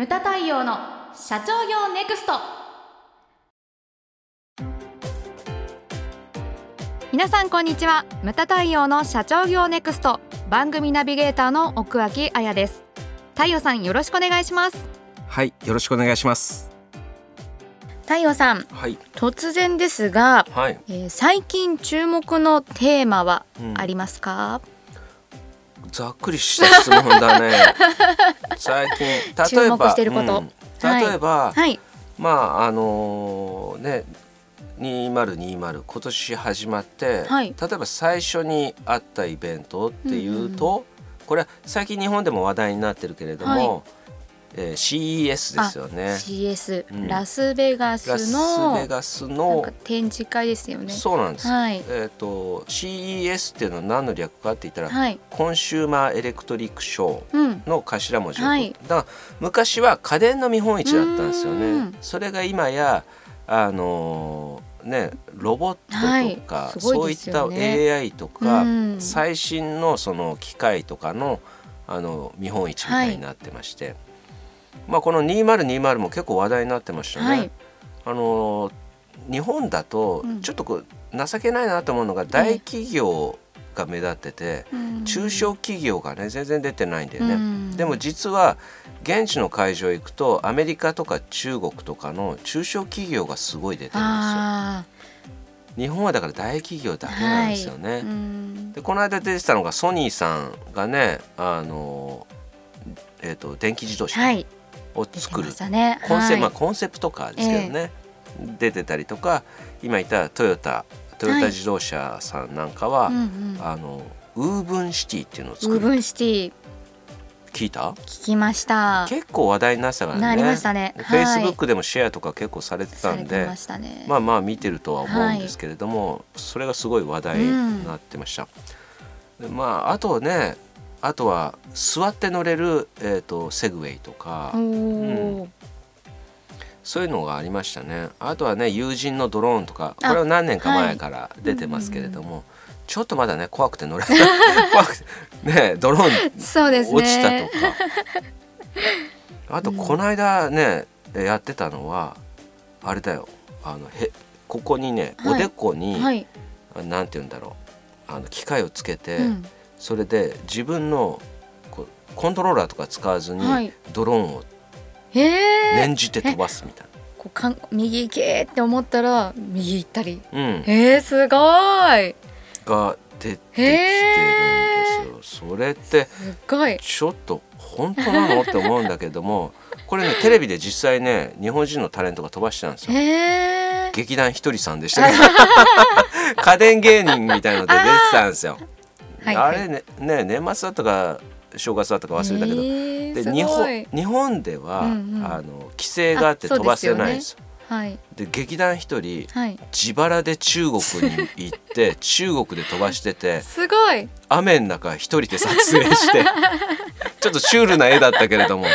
ムタ太陽の社長業ネクスト。皆さんこんにちは。ムタ太陽の社長業ネクスト。番組ナビゲーターの奥脇彩です。太陽さんよろしくお願いします。はいよろしくお願いします。太陽さんはい。突然ですが、はい、えー最近注目のテーマはうん。ありますか、ざっくりした質問だね。最近例えば注目してること。うん。例えば、はい。まああのね2020今年始まって、はい。例えば最初にあったイベントっていうと、これは最近日本でも話題になってるけれども、えー CES ですよね。CS、うん。ラスベガラススのベガスのか展示会ですよね。そうなんです、はい。えっ、と CES っていうのは何の略かって言ったら、はい。 Consumer Electric Show うん。の頭文字をはい。だから昔は家電の見本市だったんですようねん。それが今やあのーねロボットはい。とか、すごそういった AI とか、うん。最新のその機械とかのあの見本市みたいになってまして、まあこの2020も結構話題になってましたね。はい。あのー日本だとうん。ちょっとこう情けないなと思うのが大企業が目立ってて、うん。中小企業がね全然出てないんだよね。うん。でも実は現地の会場行くとアメリカとか中国とかの中小企業がすごい出てるんですよ。あ日本はだから大企業だーけなんですよね。はい。うん。でこの間出てたのがソニーさんがねあの、えー、と電気自動車。はいを作る。ねコンセ,、はいまあ、コンセプトカーですけどね、出てたりとか今言ったトヨタトヨタ自動車さんなんかは、うんうん。あの Woven City っていうのをウ作る。ーブンシティ。聞いた？聞きました。結構話題になってたからね。なりましたね。フェイスブはい。ックでもシェアとか結構されてたんで、まね。まあまあ見てるとは思うんですけれども、それがすごい話題になってました。でまああとねあとは座って乗れる、えー、とセグウェイとか、おー。そういうのがありましたね。あとはね友人のドローンとか。これは何年か前から出てますけれども、ちょっとまだね怖くて乗れない。怖くて。ねドローン落ちたとか。あとこの間ね、やってたのはあれだよ。あのへここにね、はい。おでこに、はい。なんて言うんだろう。あの機械をつけて、うんそれで自分のコントローラーとか使わずにはい。ドローンを念じて飛ばすみたいこうかん右行けって思ったら右行ったり。な、うん、へえすごい。が出てきてるんですよ。それってすごい。ちょっと本当なのって思うんだけども これねテレビで実際ね日本人のタレントが飛ばしてたんですよ。劇団ひとりさんでしたけど。家電芸人みたいので出てたんですよ。はいあれねね年末だったか正月だったか忘れたけど、へえです日ご本い。日本では、うんうん。あの規制があって飛ばせないんですよ。はい。で劇団一人はい。自腹で中国に行って 中国で飛ばしててすごい。雨の中一人で撮影して ちょっとシュールな絵だったけれども、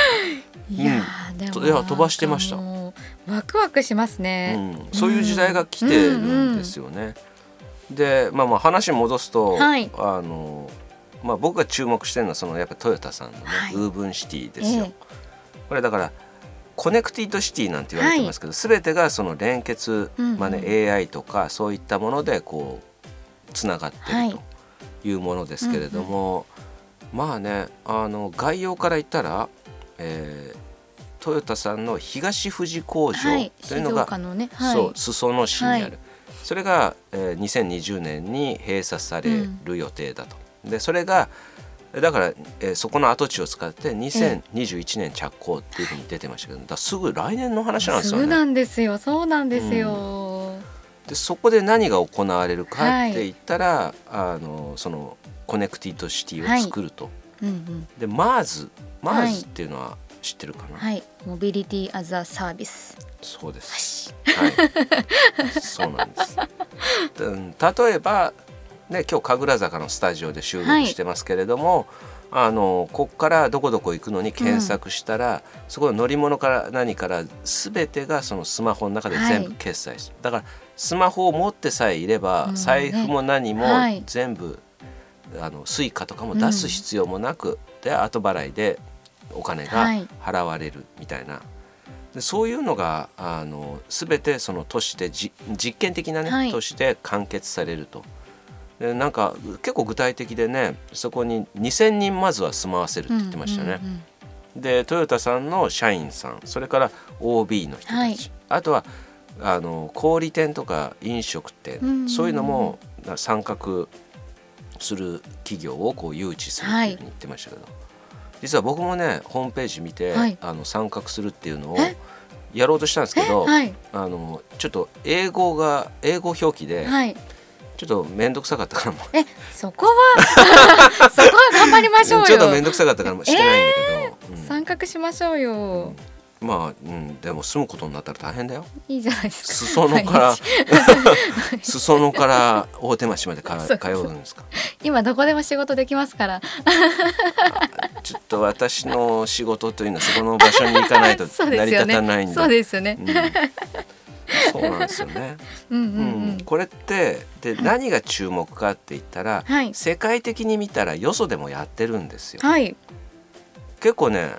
いやーでもいや飛ばしてました。ワクワクしますうね、ん、そういう時代が来てるんですよね。でまあまあ話戻すと、はい。あのまあ、僕が注目してるのはそのやっぱトヨタさんのね、はい。 Woven City ですよ。えこれだから connected city なんて言われてますけど、全てがその連結、うんうん。まあね、AI とかそういったものでこうつながってはいるとい。うものですけれども、まあねあの概要から言ったら、えートヨタさんの東富士工場というのが、岡のね。はい。そう裾野市にある、はいそれが、えー2020年に閉鎖される予定だと。でそれがだから、えーそこの跡地を使って2021年着工っていうふうに出てましたけどだすぐ来年の話なんですよね。そうなんですよ。そうなんですよ、でそこで何が行われるかって言ったら、あのそのconnected city を作ると。うんうん。で MARS MARS っていうのは知ってるかな、はい。 Mobility as a Serviceそうです。はい、そうなんです。うん。例えばね今日神楽坂のスタジオで収録してますけれども、あのこっからどこどこ行くのに検索したら、そこの乗り物から何から全てがそのスマホの中で全部はい決済する、だからスマホを持ってさえいれば、うん。財布も何もはい。全部、あのスイカとかも出す必要もなく、で後払いでお金が払われるみたいな、でそういうのがあの全てその都市でじ実験的なね、はい。都市で完結されると。でなんか結構具体的でねそこに2,000人まずは住まわせるって言ってましたね。うんうん。うんでトヨタさんの社員さんそれから OB の人たち、はい。あとはあの小売店とか飲食店、うんうんうん。そういうのも参画する企業をこう誘致するっていうふうに言ってましたけど、実は僕もねホームページ見て、はい。あの参画するっていうのをえ？やろうとしたんですけど、はい。あのちょっと英語が英語表記ではい。ちょっと面倒くさかったからも。うえ？そこは？そこは頑張りましょうよ。ちょっと面倒くさかったからもうしてないんだけど、うん。参画しましょうよ、まあ、うん、でも住むことになったら大変だよ。いいじゃないですか。裾野から 裾野から大手町までか通うんですか。今どこでも仕事できますから ちょっと私の仕事というのはそこの場所に行かないと 成り立たないんで。そうですよね。うん。そうなんですよね。うんうんううん。ん、これってで何が注目かって言ったら、はい。世界的に見たらよそでもやってるんですよ。はい。結構ね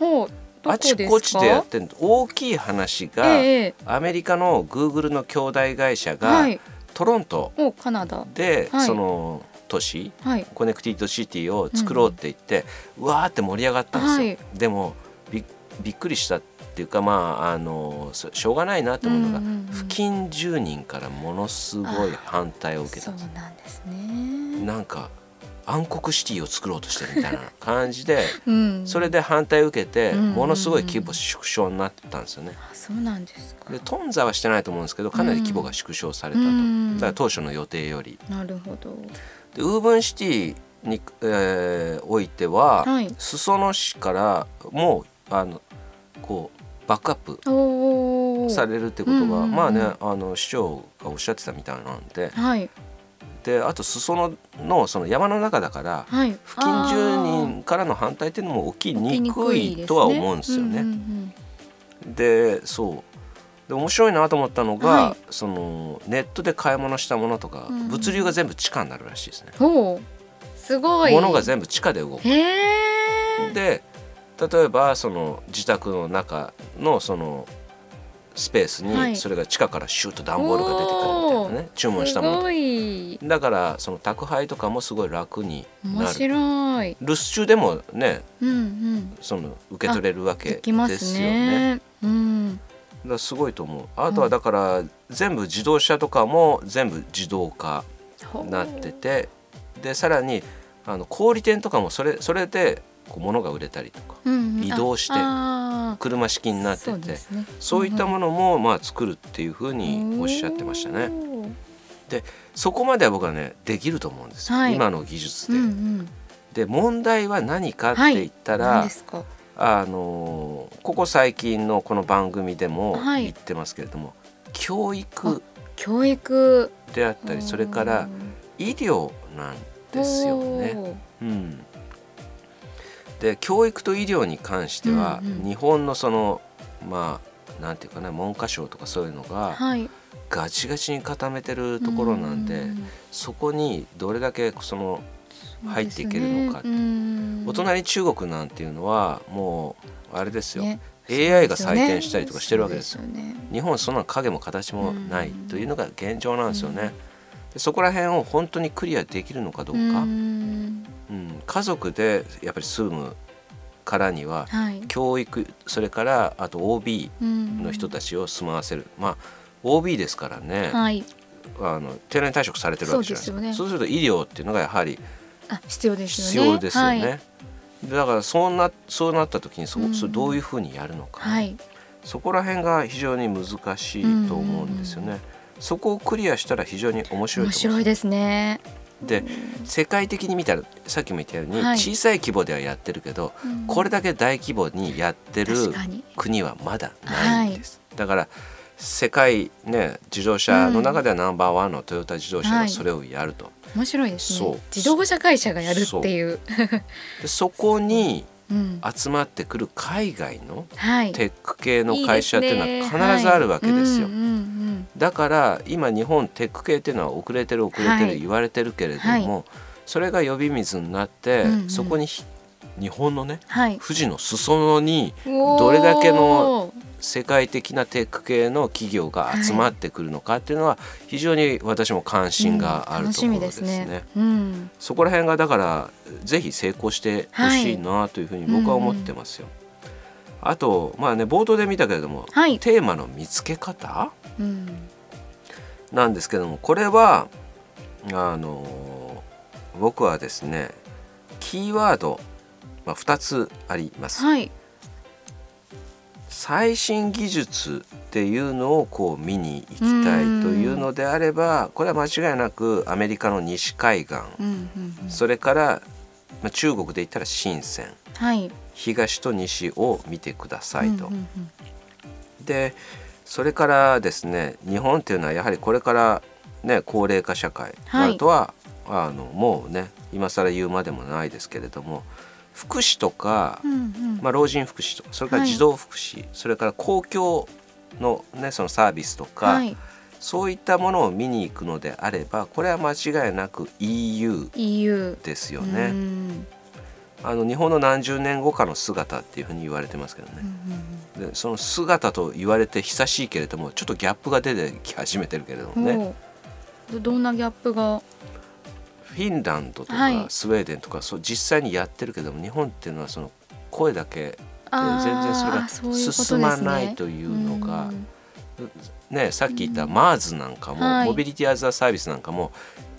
あちこちでやってる大きい話が、ええアメリカのグーグルの兄弟会社が、はい。トロントもうカナダ。で、はい。その都市はい。 connected city を作ろうって言って、うわーって盛り上がったんですよ。はい。でもびびっくりしたっていうかまああのそしょうがないなって思うのが、うんうんうん付近住人からものすごい反対を受けた。そうんですなんですね。なんか暗黒シティを作ろうとしてるみたいな感じで うん。それで反対を受けてものすごい規模縮小になったんですよね。あそうなんですか。で頓挫はしてないと思うんですけどかなり規模が縮小されたと、うん。だから当初の予定より。なるほどでウーブンシティに、えーおいては、はい。裾野市からもうあのこうバックアップされるってことが、うんうんうん。まあねあの市長がおっしゃってたみたいなんで。はい。であと裾野のその山の中だからはい。付近住人からの反対っていうのも起きにくいとは思うんですよね。でそうで面白いなと思ったのが、はい。そのネットで買い物したものとか、うんうん。物流が全部地下になるらしいですね。すごい。物が全部地下で動く。で例えばその自宅の中のそのスペースはい。にそれが地下からシューッと段ボールが出てくるみたいなね注文したものだからその宅配とかもすごい楽に面なる。白い。留守中でもねうんうん。その受け取れるわけできまですすよね。ね。うんだすごいと思う。あとはだから全部自動車とかも全部自動化になっててでさらにあの小売店とかもそれそれでこう物が売れたりとかうんうん。移動して車式になってそうてですね。そういったものもまあ作るっていうふうにおっしゃってましたね。ねそこまでは僕はねできると思うんですよ、はい。今の技術で。うんうん。で問題は何かって言ったら、何ですか？あのーここ最近のこの番組でもはい。言ってますけれども、教育教育。であったりそれから医療なんですよね。ねうん、で教育と医療に関しては、うんうん。日本のそのまあなんていうかな文科省とかそういうのがはい。ガチガチに固めてるところなんで、うそこにどれだけその入っていけるのかね。うん。お隣中国なんていうのはもうあれですよ、ね。AI が採点したりとかしてるわけですよ。そうね。日本はそんな影も形もないうんというのが現状なんですよね。でそこら辺を本当にクリアできるのかどううか、ん。うん。家族でやっぱり住むからにははい。教育それからあと OB の人たちを住まわせる、まあ OB ですからね、はい。あの定年退職されてるわけじゃないですか。そうですよね。そうすると医療っていうのがやはりあ必要です必よね。要ですよね。はい。だからそうなそうなった時にそ,、うん。それどういうふうにやるのか、はい。そこら辺が非常に難しいと思うんですよね。そこをクリアしたら非常に面白い面白いですね。で世界的に見たらさっきも言ったように、はい。小さい規模ではやってるけど、うん。これだけ大規模にやってる国はまだないんです。だから世界ね自動車の中ではナンバーワンのトヨタ自動車はい。がそれをやると、面白いですね。自動車会社がやるっていう。でそこに うん。集まってくる海外のはい。テック系の会社っていうのは必ずあるわけですよ。だから今日本テック系っていうのは遅れてる遅れてはい。る言われてるけれども、それが呼び水になって、うんうん。そこにひ日本のねはい。富士の裾野にどどれだけの世界的なテック系の企業が集まってくるのかっていうのは非常に私も関心があるところですね。うん、そこら辺がだからぜひ成功してほしいなというふうに僕は思ってますよ。あとまあね冒頭で見たけれども、はいテーマの見つけ方うん、なんですけどもこれはあの僕はですねキーワード、まあ、2つあります。はい、最新技術っていうのをこう見に行きたいというのであればこれは間違いなくアメリカの西海岸。それからまあ中国で言ったら深セン。はい、東と西を見てくださいと。でそれからですね日本っていうのはやはりこれからね高齢化社会はいなるとは、あのもうね今更言うまでもないですけれども福祉とか、うんうん。まあ、老人福祉とかそれからはい。児童福祉、それから公共の,、ね、そのサービスとか、はい、そういったものを見に行くのであればこれは間違いなく EU ですよね。ん。あの日本の何十年後かの姿っていうふうに言われてますけどね。でその姿と言われて久しいけれどもちょっとギャップが出てき始めてるけれどもね。どんなギャップが？フィンランドとはい。かスウェーデンとかそう実際にやってるけども日本っていうのはその声だけ全然それが進まないというのがうん。ねさっき言った MARS なんかも、はい。モビリティ・アザ・サービスなんかも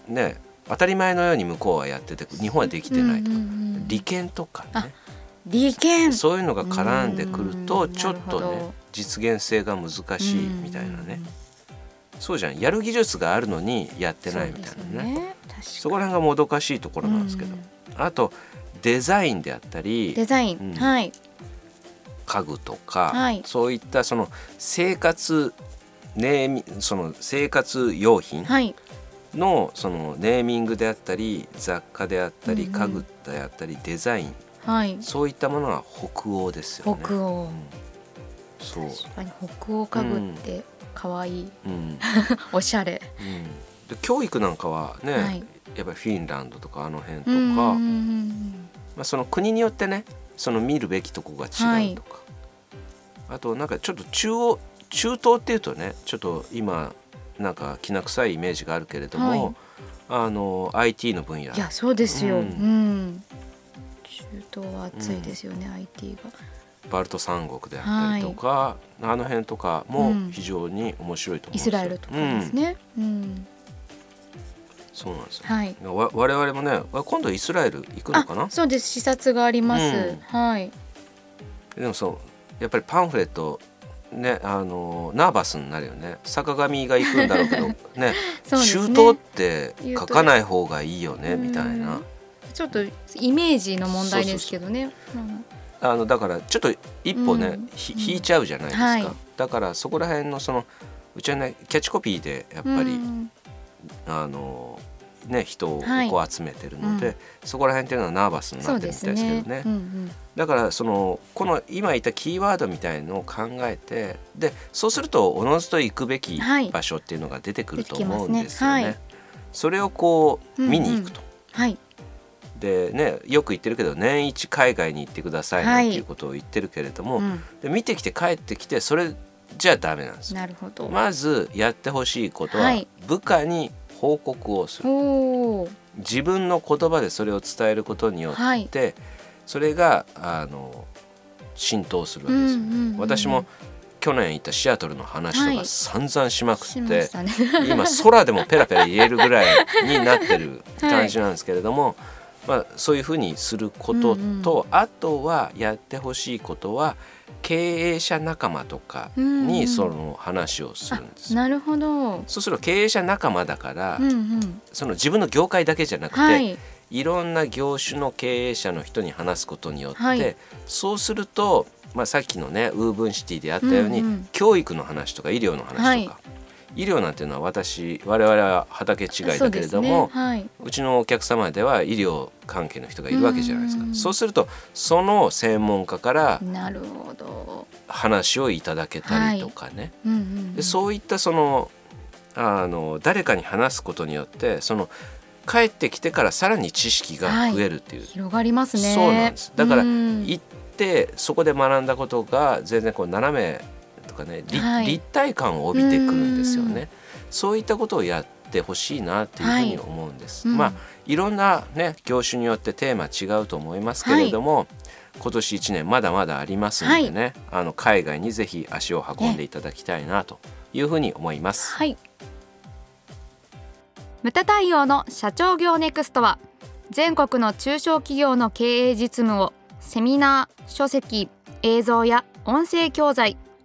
ね当たり前のように向こうはやってて日本はできてないと、うんうんうん利権とかあね利権。そういうのが絡んでくるとうんちょっとね実現性が難しいみたいなねそうじゃん。やる技術があるのにやってないみたいなね。ね。そこら辺がもどかしいところなんですけど、うん。あとデザインであったりデザイン、うん。はい。家具とか、はい。そういったその生活ネーミその生活用品はい。のそのネーミングであったり雑貨であったり、家具であったりデザイン。はい。そういったものは北欧ですよね。北欧。うん。そう、確かに北欧家具って可愛い、うん。うん、おしゃれ。で教育なんかはね、はい。やっぱりフィンランドとかあの辺とか、うんうんうんまあ、その国によってねその見るべきとこが違うとか、あとなんかちょっと中央中東っていうとねちょっと今なんかきな臭いイメージがあるけれども、はい。あの IT の分野。いやそうですよ、ううん。ん中東は暑いですよね、IT がバルト三国であったりとか、あの辺とかも非常に面白いと思うんイですよ。スラエルとかですね、うん。そうなんですよ、はい。わ我々もね今度イスラエル行くのかな？あそうです。視察があります、うん。はい。でもそうやっぱりパンフレットねあのナーバスになるよね。坂上が行くんだろうけど ね中東って書かない方がいいよねみたいな。うん。ちょっとイメージの問題ですけどね。うんあのだからちょっと一歩ね、うん。引いちゃうじゃないですか、はい。だからそこら辺のそのうちはねキャッチコピーでやっぱり、うん。あのね人をはいこう集めてるので、うんそこら辺っていうのはナーバスになってるみたいすですけどね。ね。うんうん。だからそのこの今言ったキーワードみたいのを考えてでそうするとおのずと行くべきはい。場所っていうのが出てくると思うんですよね。はい。それをこううんうん。見に行くと。はいでねよく言ってるけど年一海外に行ってくださいはない。んていうことを言ってるけれども、うん。で見てきて帰ってきてそれじゃダメなんですよ。なるほど、まずやってほしいことははい。部下に報告をする。おお自分の言葉でそれを伝えることによって、はい。それがあの浸透するわけですよ、うんうんうん私も去年行ったシアトルの話とかはい。散々しまくしって、ましたね。今空でもペラペラ言えるぐらいになってる感じなんですけれども、まあ、そういうふうにすることと、うんうん。あとはやってほしいことは経営者仲間とかうんうん。にその話をするんですよ。なるほど。そうすると経営者仲間だから、うんうん。その自分の業界だけじゃなくて、はい。いろんな業種の経営者の人に話すことによって、はい。そうすると、まあ、さっきのねウーブンシティであったように、うんうん。教育の話とか医療の話とか、医療なんていうのは私我々は畑違いだけれどもそうね。はい、うちのお客様では医療関係の人がいるわけじゃないですか。うん。そうするとその専門家からなるほど、話をいただけたりとかね、うんうんうん、でそういったそのあの誰かに話すことによってその帰ってきてからさらに知識が増えるっていう、はい、広がりますね。そうなんです。だから行ってそこで学んだことが全然こう斜めとかね、はい、立体感を帯びてくるんですよね。そういったことをやってほしいなっていうふうに思うんです、はい、まあいろんなね業種によってテーマ違うと思いますけれども、今年1年まだまだありますのでね、あの海外にぜひ足を運んでいただきたいなというふうに思います。はい。ムタ太陽の社長業ネクストは全国の中小企業の経営実務をセミナー、書籍、映像や音声教材、